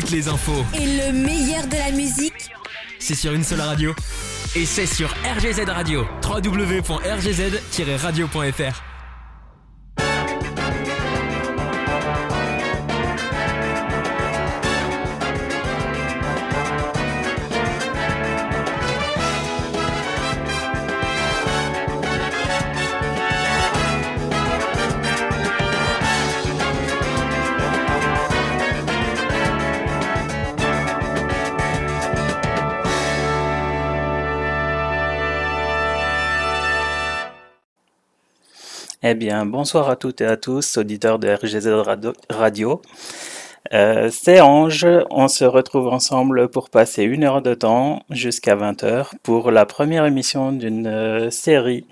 toutes les infos. Et le meilleur de la musique, C'est sur une seule radio. Et c'est sur RGZ Radio. www.rgz-radio.fr. Eh bien, bonsoir à toutes et à tous, auditeurs de RGZ Radio. Euh, c'est Ange, on se retrouve ensemble pour passer une heure de temps jusqu'à 20h pour la première émission d'une euh, série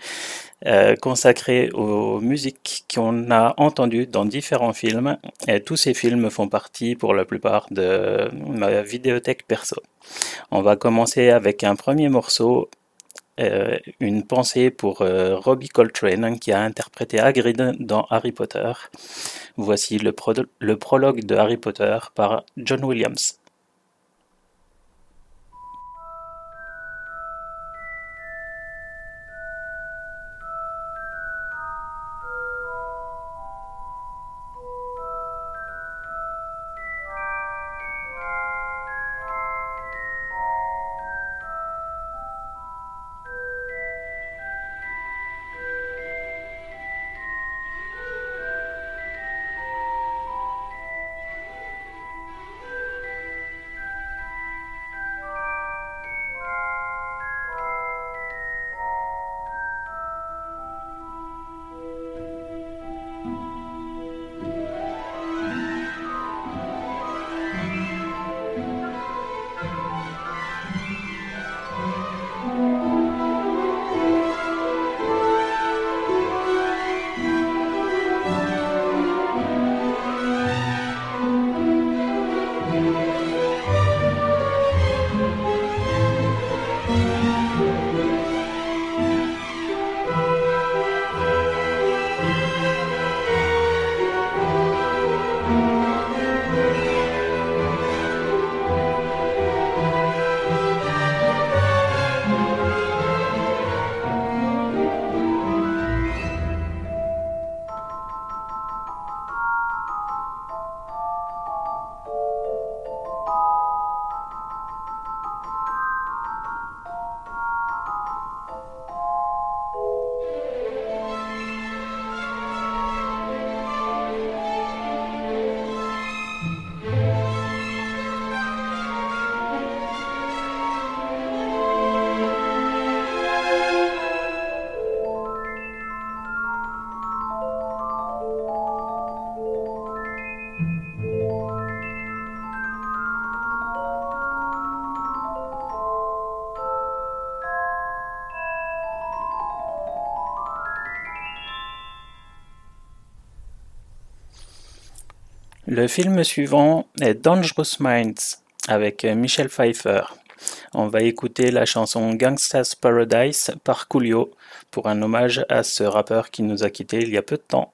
euh, consacrée aux musiques qu'on a entendues dans différents films. Et tous ces films font partie pour la plupart de ma vidéothèque perso. On va commencer avec un premier morceau euh, une pensée pour euh, Robbie Coltrane qui a interprété Hagrid dans Harry Potter. Voici le prologue de Harry Potter par John Williams. Le film suivant est Dangerous Minds avec Michel Pfeiffer. On va écouter la chanson Gangsta's Paradise par Coolio pour un hommage à ce rappeur qui nous a quittés il y a peu de temps.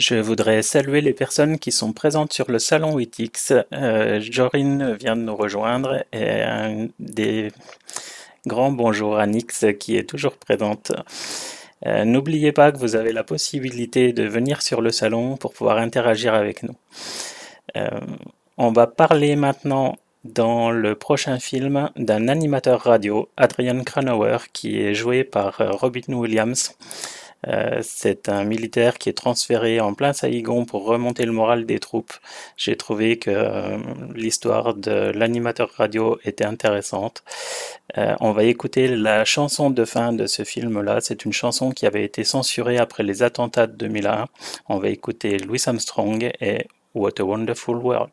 Je voudrais saluer les personnes qui sont présentes sur le salon 8X. Euh, Jorine vient de nous rejoindre et un des grands bonjours à Nix qui est toujours présente. Euh, N'oubliez pas que vous avez la possibilité de venir sur le salon pour pouvoir interagir avec nous. Euh, on va parler maintenant dans le prochain film d'un animateur radio, Adrian Cranauer, qui est joué par euh, Robin Williams. Euh, c'est un militaire qui est transféré en plein Saïgon pour remonter le moral des troupes. J'ai trouvé que euh, l'histoire de l'animateur radio était intéressante. Euh, on va écouter la chanson de fin de ce film-là. C'est une chanson qui avait été censurée après les attentats de 2001. On va écouter Louis Armstrong et What a Wonderful World.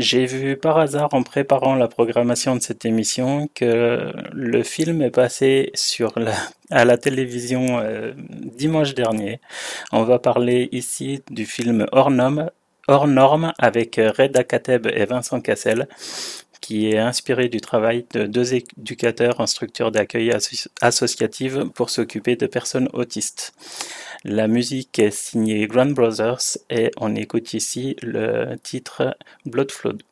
J'ai vu par hasard en préparant la programmation de cette émission que le film est passé sur la, à la télévision euh, dimanche dernier. On va parler ici du film Hors Norme, Hors Norme avec Reda Kateb et Vincent Cassel qui est inspiré du travail de deux éducateurs en structure d'accueil asso- associative pour s'occuper de personnes autistes. La musique est signée Grand Brothers et on écoute ici le titre Blood Flood.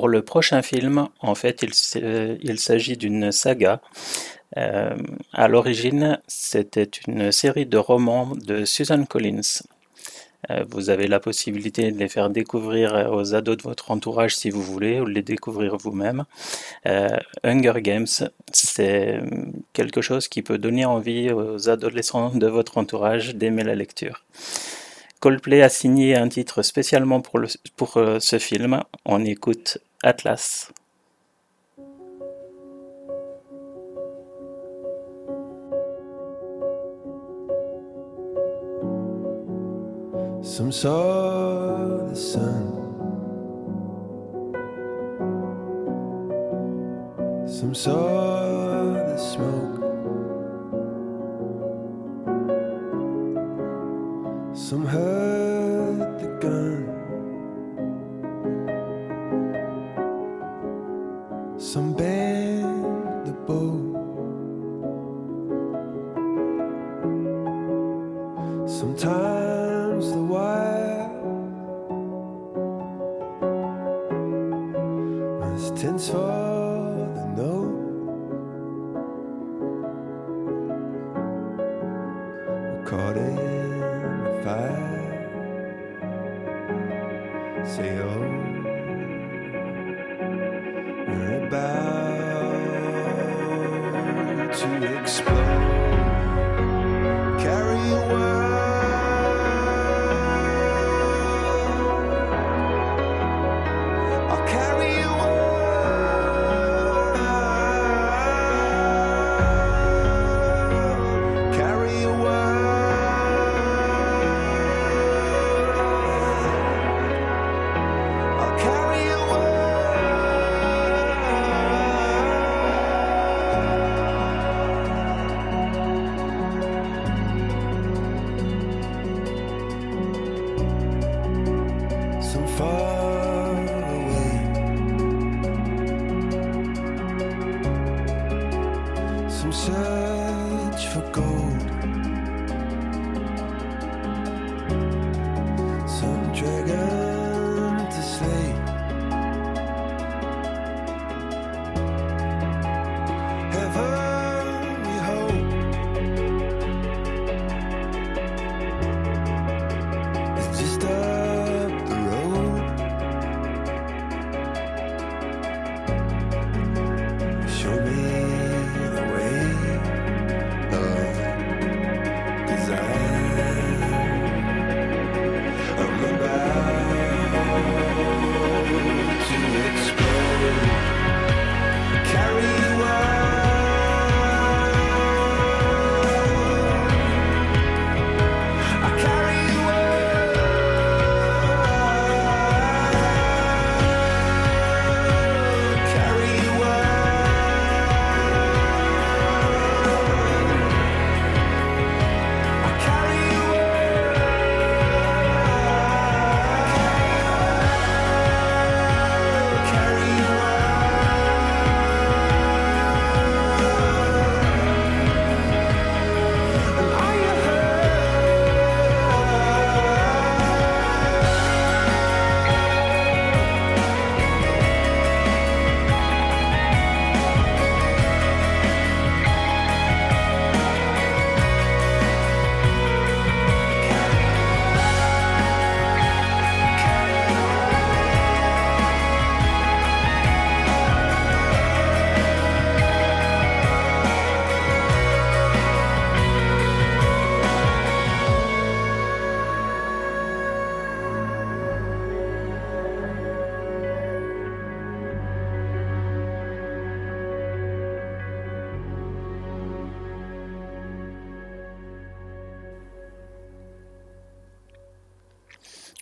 Pour le prochain film, en fait, il, s'agit d'une saga. Euh, à l'origine, c'était une série de romans de Susan Collins. Euh, vous avez la possibilité de les faire découvrir aux ados de votre entourage si vous voulez, ou les découvrir vous-même. Euh, Hunger Games, c'est quelque chose qui peut donner envie aux adolescents de votre entourage d'aimer la lecture. Coldplay a signé un titre spécialement pour, pour euh, ce film. On écoute Atlas. Some saw the sun, some saw the smoke, some heard for gold.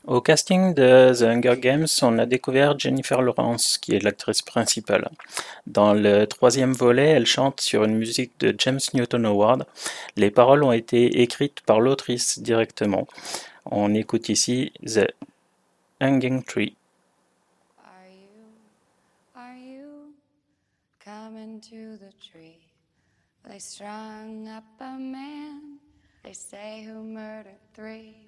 Au casting de The Hunger Games, on a découvert Jennifer Lawrence, qui est l'actrice principale. Dans le troisième volet, elle chante sur une musique de James Newton Howard. Les paroles ont été écrites par l'autrice directement. On écoute ici The Hanging Tree. Are you, are you coming to the tree? They strung up a man, they say who murdered three.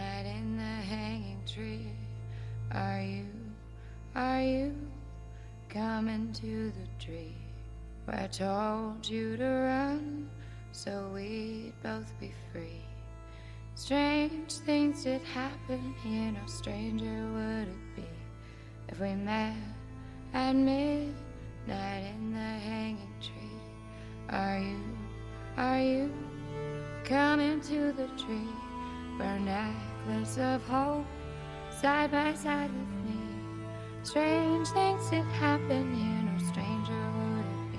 in the hanging tree. Are you, are you coming to the tree where I told you to run so we'd both be free? Strange things did happen here, no stranger would it be if we met at midnight in the hanging tree. Are you, are you coming to the tree a necklace of hope side by side with me? Strange things did happen here, no stranger would it be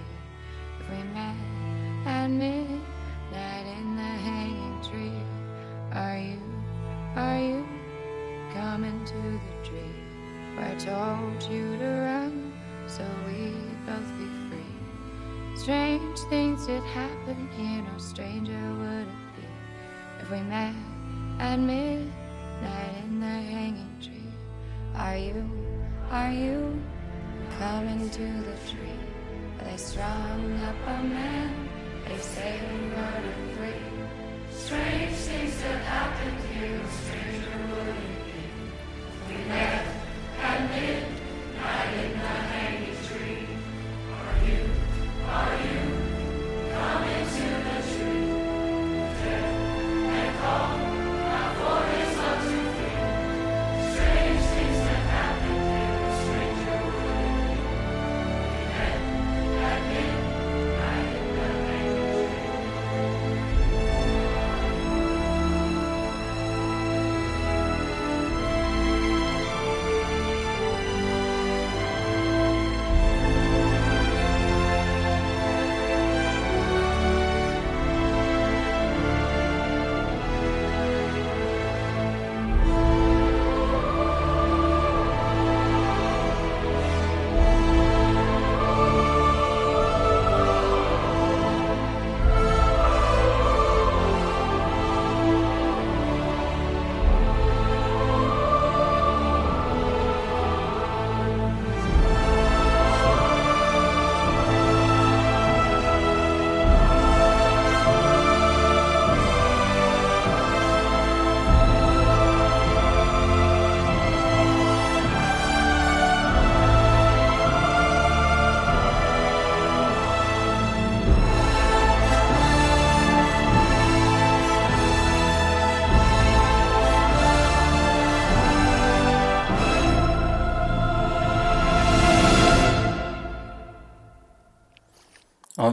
if we met at midnight in the hanging tree. Are you, are you coming to the tree where I told you to run so we'd both be free? Strange things did happen here, no stranger would it be if we met at midnight in the hanging tree. Are you, are you coming to the tree they strung up a man? They say he murdered three. Strange things that happened here, stranger would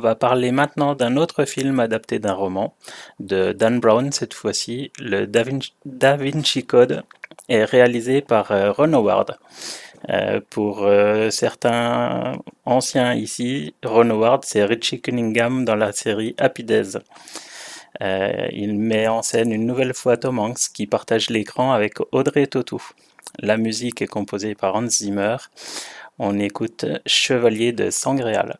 va parler maintenant d'un autre film adapté d'un roman de Dan Brown cette fois-ci. Le Da Vinci, Code est réalisé par euh, Ron Howard. Euh, pour euh, certains anciens ici, Ron Howard, c'est Richie Cunningham dans la série Happy Days. Il met en scène une nouvelle fois Tom Hanks qui partage l'écran avec Audrey Tautou. La musique est composée par Hans Zimmer. On écoute Chevalier de Sangréal.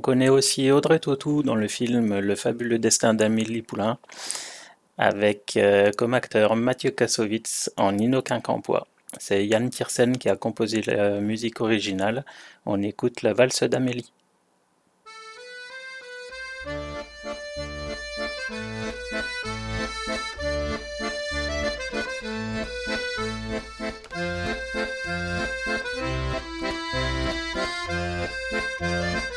On connaît aussi Audrey Tautou dans le film Le fabuleux destin d'Amélie Poulain, avec euh, comme acteur Mathieu Kassovitz en Nino Quincampoix. C'est Yann Tiersen qui a composé la musique originale. On écoute la valse d'Amélie.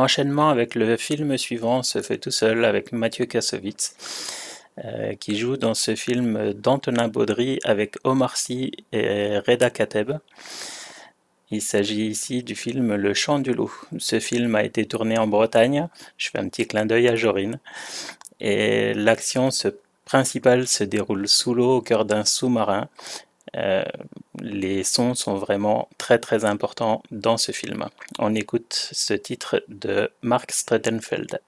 L'enchaînement avec le film suivant se fait tout seul avec Mathieu Kassovitz, euh, qui joue dans ce film d'Antonin Baudry avec Omar Sy et Reda Kateb. Il s'agit ici du film Le Chant du Loup. Ce film a été tourné en Bretagne. Je fais un petit clin d'œil à Jorine. Et l'action principale se déroule sous l'eau au cœur d'un sous-marin. Euh, les sons sont vraiment très très importants dans ce film. On écoute ce titre de Mark Strettenfeld.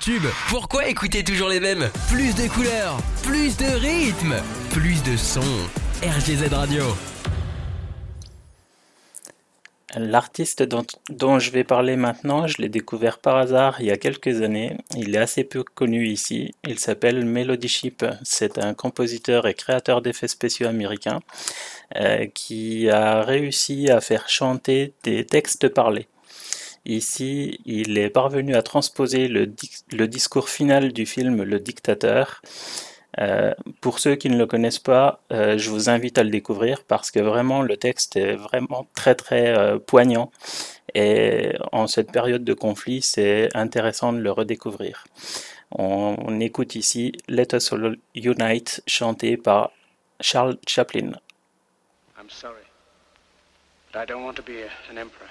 Tubes. Pourquoi écouter toujours les mêmes? Plus de couleurs, plus de rythme, plus de sons. RGZ Radio. L'artiste dont, dont je vais parler maintenant, je l'ai découvert par hasard il y a quelques années. Il est assez peu connu ici. Il s'appelle Melody Sheep. C'est un compositeur et créateur d'effets spéciaux américain euh, qui a réussi à faire chanter des textes parlés. Ici, il est parvenu à transposer le, di- le discours final du film Le Dictateur. Euh, pour ceux qui ne le connaissent pas, euh, je vous invite à le découvrir parce que vraiment le texte est vraiment très très euh, poignant et en cette période de conflit, c'est intéressant de le redécouvrir. On, écoute ici Let Us All Unite chanté par Charles Chaplin. I'm sorry. But I don't want to be an emperor.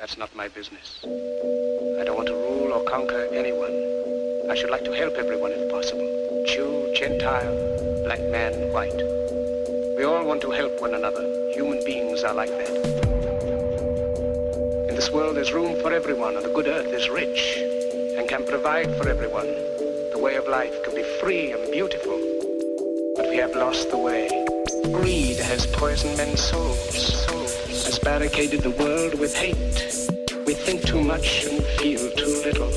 That's not my business. I don't want to rule or conquer anyone. I should like to help everyone if possible. Jew, Gentile, black man, white. We all want to help one another. Human beings are like that. In this world there's room for everyone and the good earth is rich and can provide for everyone. The way of life can be free and beautiful. But we have lost the way. Greed has poisoned men's souls, has barricaded the world with hate. We think too much and feel too little.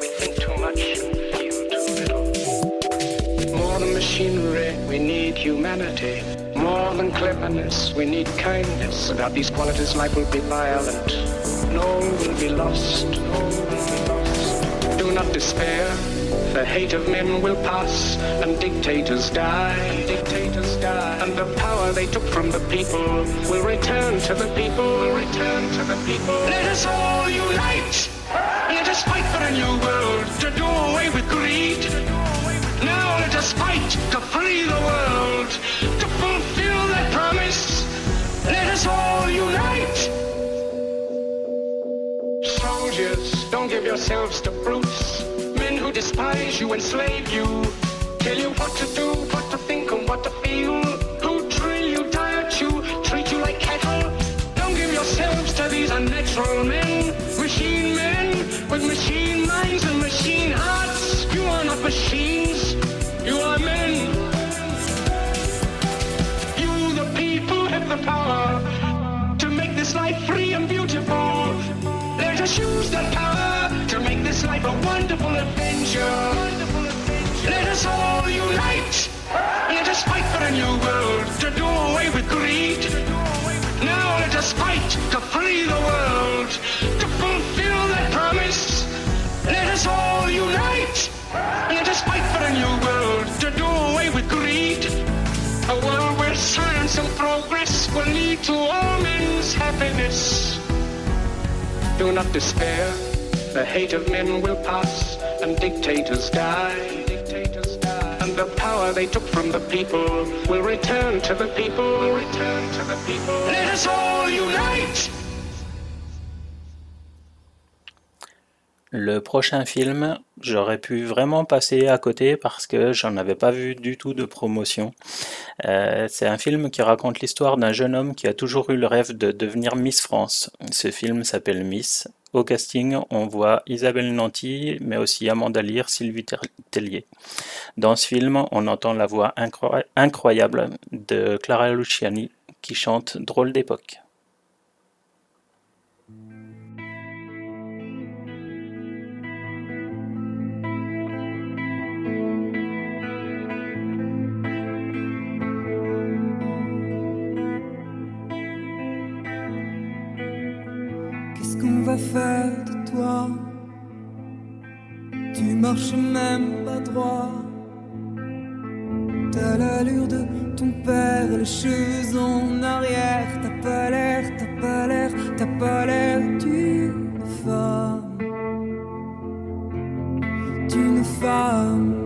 We think too much and feel too little. More than machinery, we need humanity. More than cleverness, we need kindness. Without these qualities, life will be violent. All will be lost. All will be lost. Do not despair. The hate of men will pass, and dictators die. And dictators die. And the power they took from the people will return to the people. Will return to the people. Let us all unite. Let us fight for a new world to do away with greed. Now let us fight to free the world, to fulfill that promise. Let us all unite. Soldiers, don't give yourselves to brutes. Despise you, enslave you. Tell you what to do, what to think, and what to feel. Who drill you, diet you, treat you like cattle. Don't give yourselves to these unnatural men. Machine men with machine minds and machine hearts. You are not machines, you are men. You, the people, have the power to make this life free and beautiful. Let us use that power to make this life a wonderful adventure. Let us all unite. Let us fight for a new world to do away with greed. Now let us fight to free the world, to fulfill that promise. Let us all unite. Let us fight for a new world to do away with greed. A world where science and progress will lead to all men's happiness. Do not despair. The hate of men will pass and dictators die. And the power they took from the people. Will return to the people. Let us all unite. Le prochain film, j'aurais pu vraiment passer à côté parce que j'en avais pas vu du tout de promotion. Euh, c'est un film qui raconte l'histoire d'un jeune homme qui a toujours eu le rêve de devenir Miss France. Ce film s'appelle Miss. Au casting, on voit Isabelle Nanty, mais aussi Amanda Lear, Sylvie Tellier. Dans ce film, on entend la voix incro- incroyable de Clara Luciani qui chante Drôle d'époque. Faire de toi Tu marches même pas droit. T'as l'allure de ton père, les cheveux en arrière. T'as pas l'air, t'as pas l'air, t'as pas l'air d'une femme. D'une femme.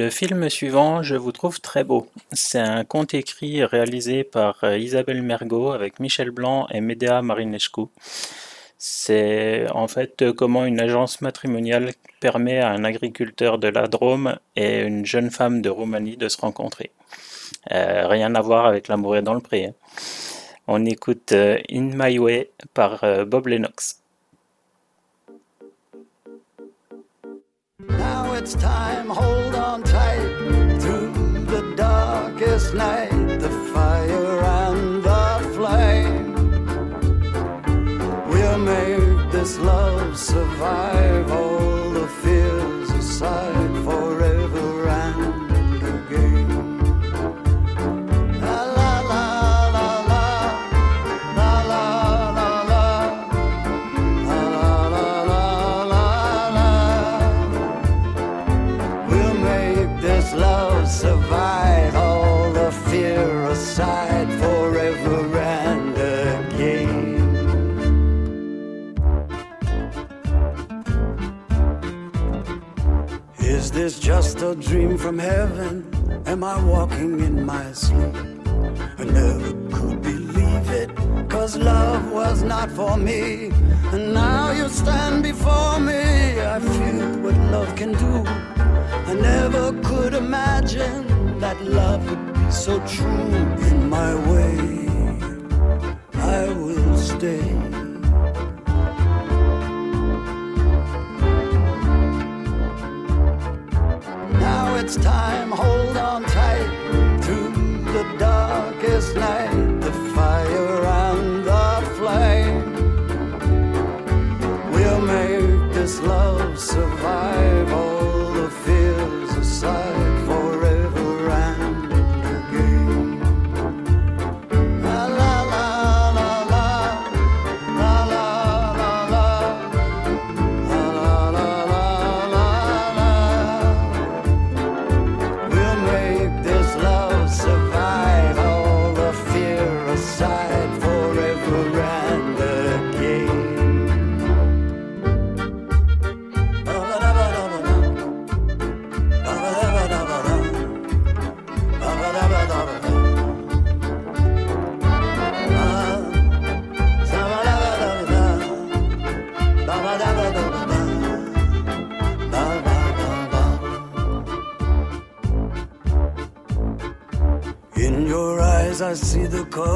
Le film suivant, je vous trouve très beau. C'est un conte écrit réalisé par euh, Isabelle Mergot avec Michel Blanc et Medea Marinescu. C'est en fait euh, comment une agence matrimoniale permet à un agriculteur de la Drôme et une jeune femme de Roumanie de se rencontrer. Euh, rien à voir avec l'amour est dans le pré. hein. On écoute In My Way par Bob Lennox. Now it's time, hold on darkest night, the fire and the flame. We'll make this love survive oh, dream from heaven? Am I walking in my sleep? I never could believe it, cause love was not for me. And now you stand before me. I feel what love can do. I never could imagine that love would be so true in my way. I will stay. It's time, hold on tight through the darkest night, the fire and the flame. We'll make this love survive I see the colors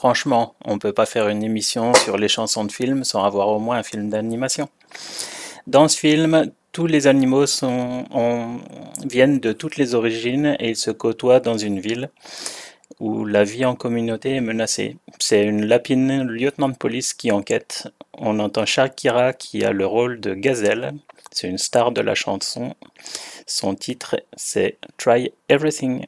franchement, on ne peut pas faire une émission sur les chansons de films sans avoir au moins un film d'animation. Dans ce film, tous les animaux viennent de toutes les origines et ils se côtoient dans une ville où la vie en communauté est menacée. C'est une lapine lieutenant de police qui enquête. On entend Shakira qui a le rôle de Gazelle. C'est une star de la chanson. Son titre, c'est Try Everything.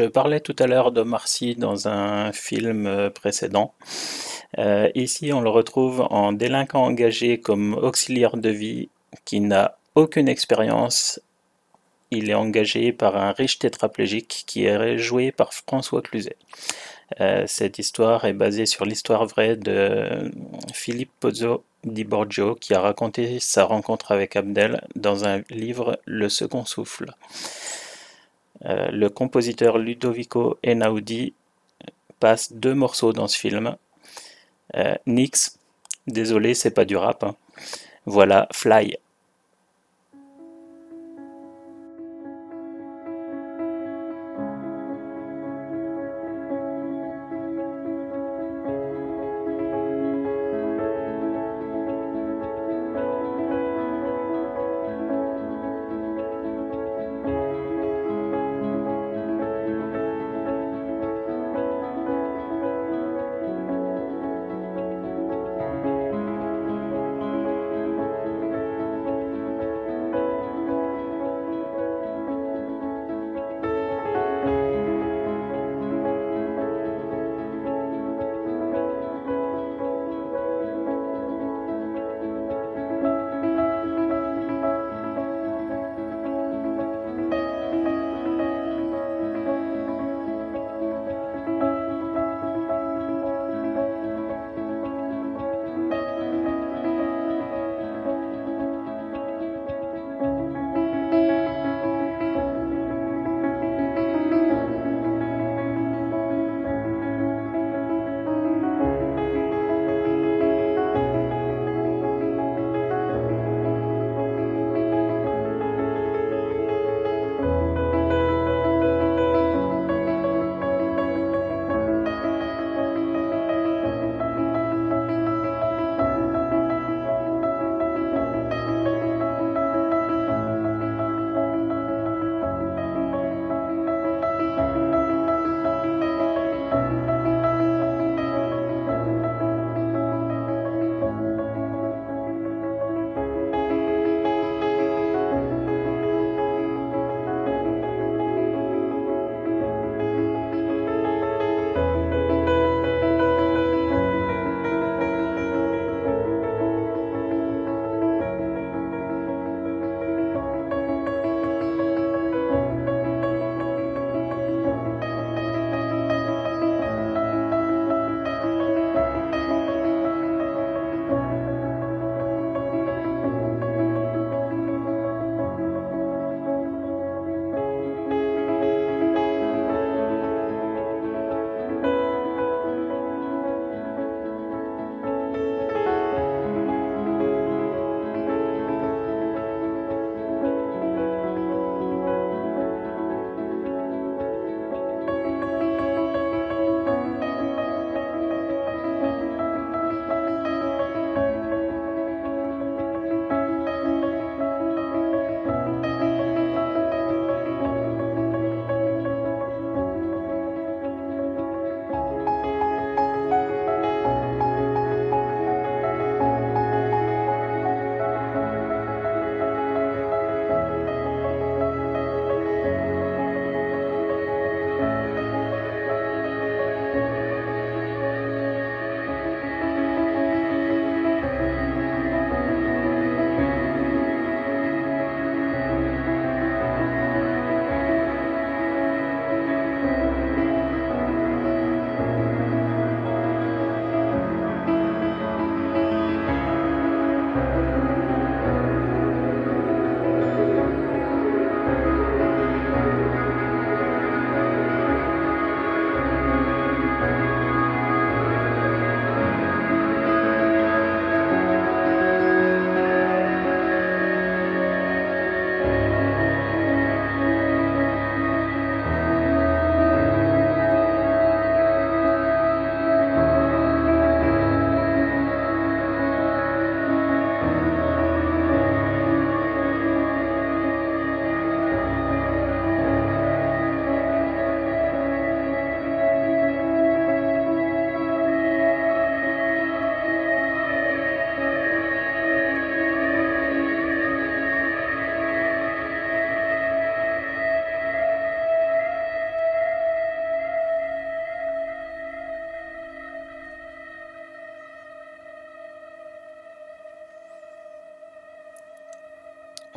je parlais tout à l'heure de Marcy dans un film euh, précédent. Euh, ici, on le retrouve en délinquant engagé comme auxiliaire de vie qui n'a aucune expérience. Il est engagé par un riche tétraplégique qui est joué par François Cluzet. Euh, cette histoire est basée sur l'histoire vraie de Philippe Pozzo di Borgio qui a raconté sa rencontre avec Abdel dans un livre Le Second Souffle. Euh, le compositeur Ludovico Einaudi passe deux morceaux dans ce film. Euh, Nix, désolé, c'est pas du rap. hein. Voilà, Fly.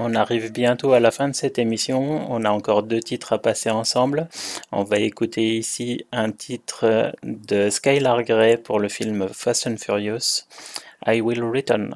On arrive bientôt à la fin de cette émission. On a encore deux titres à passer ensemble. On va écouter ici un titre de Skylar Grey pour le film Fast and Furious, I Will Return.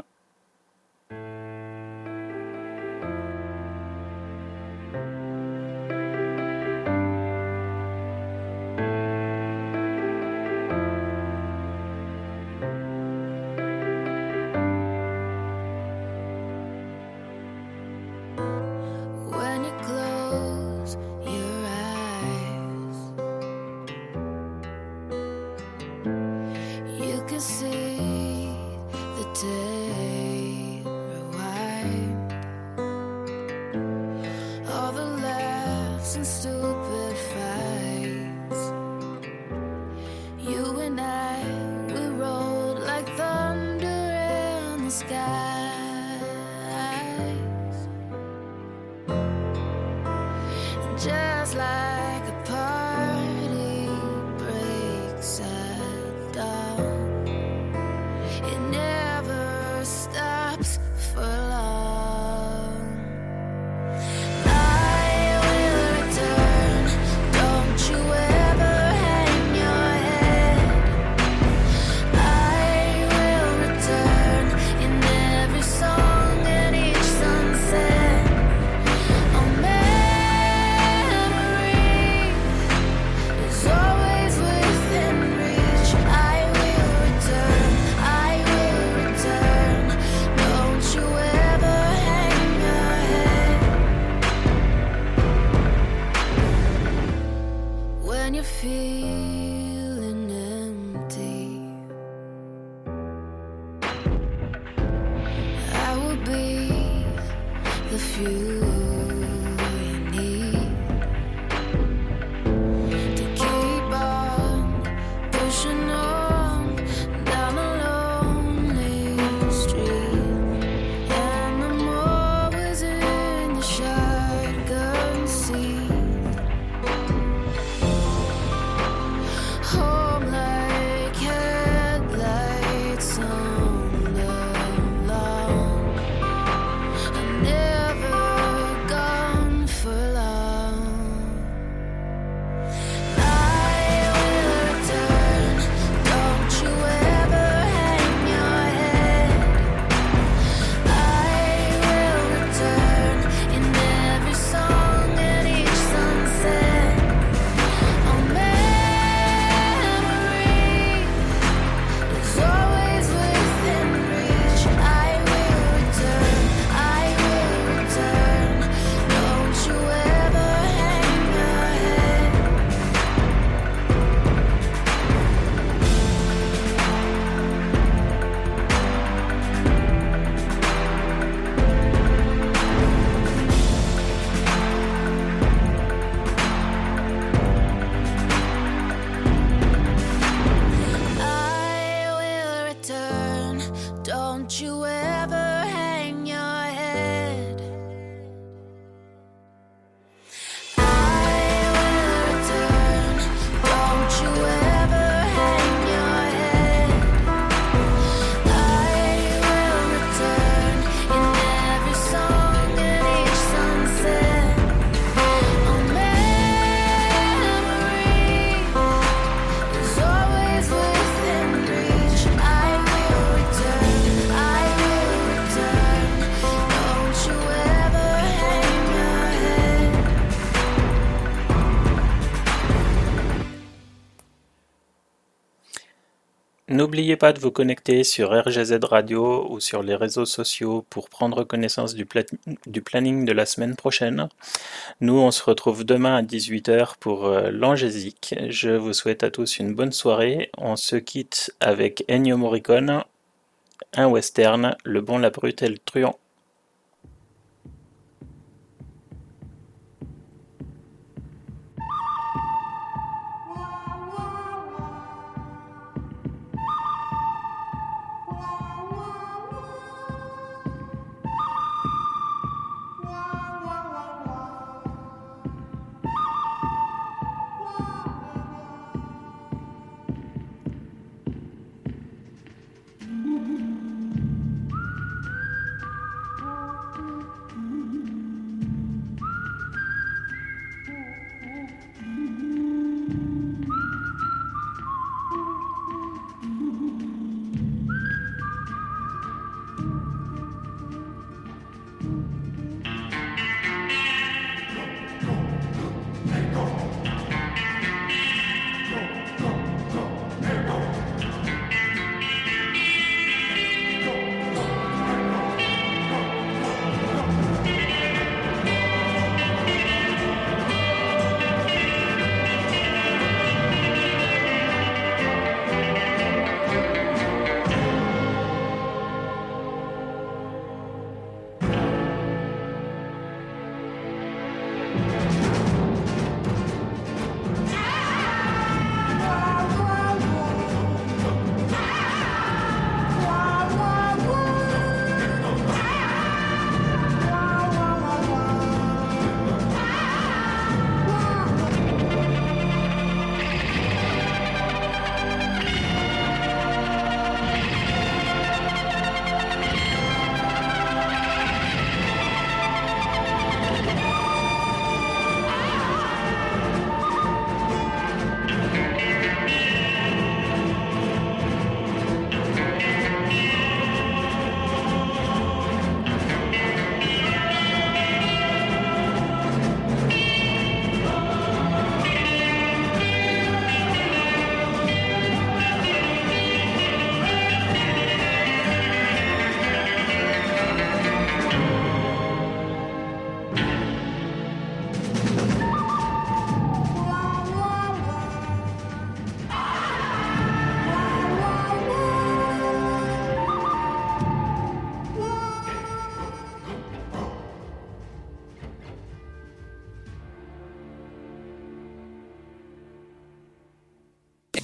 N'oubliez pas de vous connecter sur RGZ Radio ou sur les réseaux sociaux pour prendre connaissance du, planning de la semaine prochaine. Nous, on se retrouve demain à 18h pour euh, l'Angésique. Je vous souhaite à tous une bonne soirée. On se quitte avec Ennio Morricone, un western, Le bon, la brute et le truand.